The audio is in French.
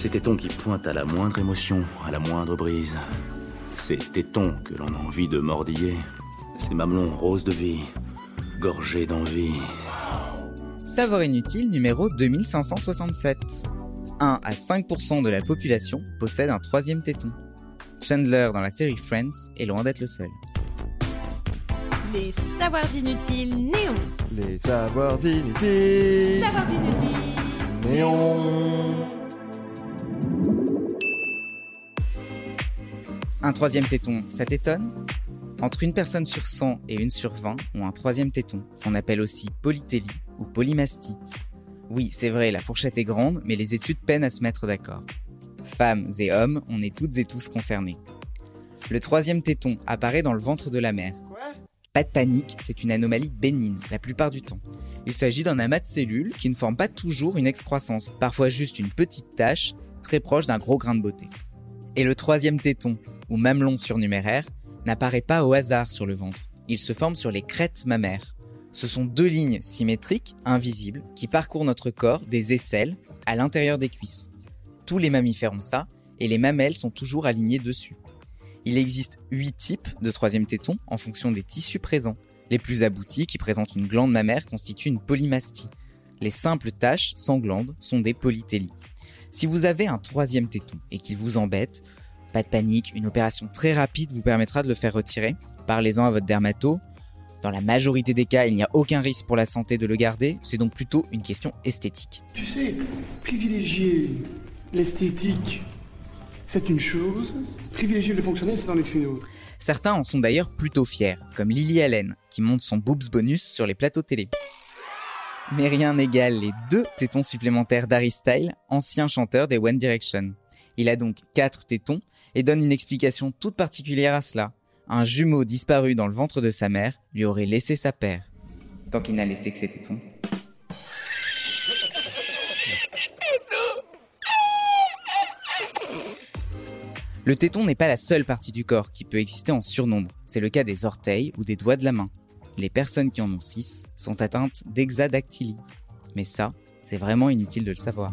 Ces tétons qui pointent à la moindre émotion, à la moindre brise. Ces tétons que l'on a envie de mordiller. Ces mamelons roses de vie, gorgés d'envie. Savoir inutile numéro 2567. 1 à 5% de la population possède un troisième téton. Chandler dans la série Friends est loin d'être le seul. Les savoirs inutiles néons. Les savoirs inutiles. Savoirs inutiles. Néon. Un troisième téton, ça t'étonne? Entre une personne sur 100 et une sur 20 ont un troisième téton, qu'on appelle aussi polytélie ou polymastie. Oui, c'est vrai, la fourchette est grande, mais les études peinent à se mettre d'accord. Femmes et hommes, on est toutes et tous concernés. Le troisième téton apparaît dans le ventre de la mère. Pas de panique, c'est une anomalie bénigne la plupart du temps. Il s'agit d'un amas de cellules qui ne forment pas toujours une excroissance, parfois juste une petite tache très proche d'un gros grain de beauté. Et le troisième téton, ou mamelon surnuméraire, n'apparaît pas au hasard sur le ventre. Il se forme sur les crêtes mammaires. Ce sont deux lignes symétriques, invisibles, qui parcourent notre corps des aisselles à l'intérieur des cuisses. Tous les mammifères ont ça, et les mamelles sont toujours alignées dessus. Il existe huit types de troisième téton en fonction des tissus présents. Les plus aboutis, qui présentent une glande mammaire, constituent une polymastie. Les simples taches sans glande sont des polytélies. Si vous avez un troisième téton et qu'il vous embête, pas de panique, une opération très rapide vous permettra de le faire retirer. Parlez-en à votre dermato. Dans la majorité des cas, il n'y a aucun risque pour la santé de le garder, c'est donc plutôt une question esthétique. Tu sais, privilégier l'esthétique, c'est une chose. Privilégier le fonctionnel, c'est en être une autre. Certains en sont d'ailleurs plutôt fiers, comme Lily Allen, qui monte son boobs bonus sur les plateaux télé. Mais rien n'égale les deux tétons supplémentaires d'Harry Style, ancien chanteur des One Direction. Il a donc quatre tétons et donne une explication toute particulière à cela. Un jumeau disparu dans le ventre de sa mère lui aurait laissé sa paire. Tant qu'il n'a laissé que ses tétons. Le téton n'est pas la seule partie du corps qui peut exister en surnombre. C'est le cas des orteils ou des doigts de la main. Les personnes qui en ont 6 sont atteintes d'hexadactylie. Mais ça, c'est vraiment inutile de le savoir.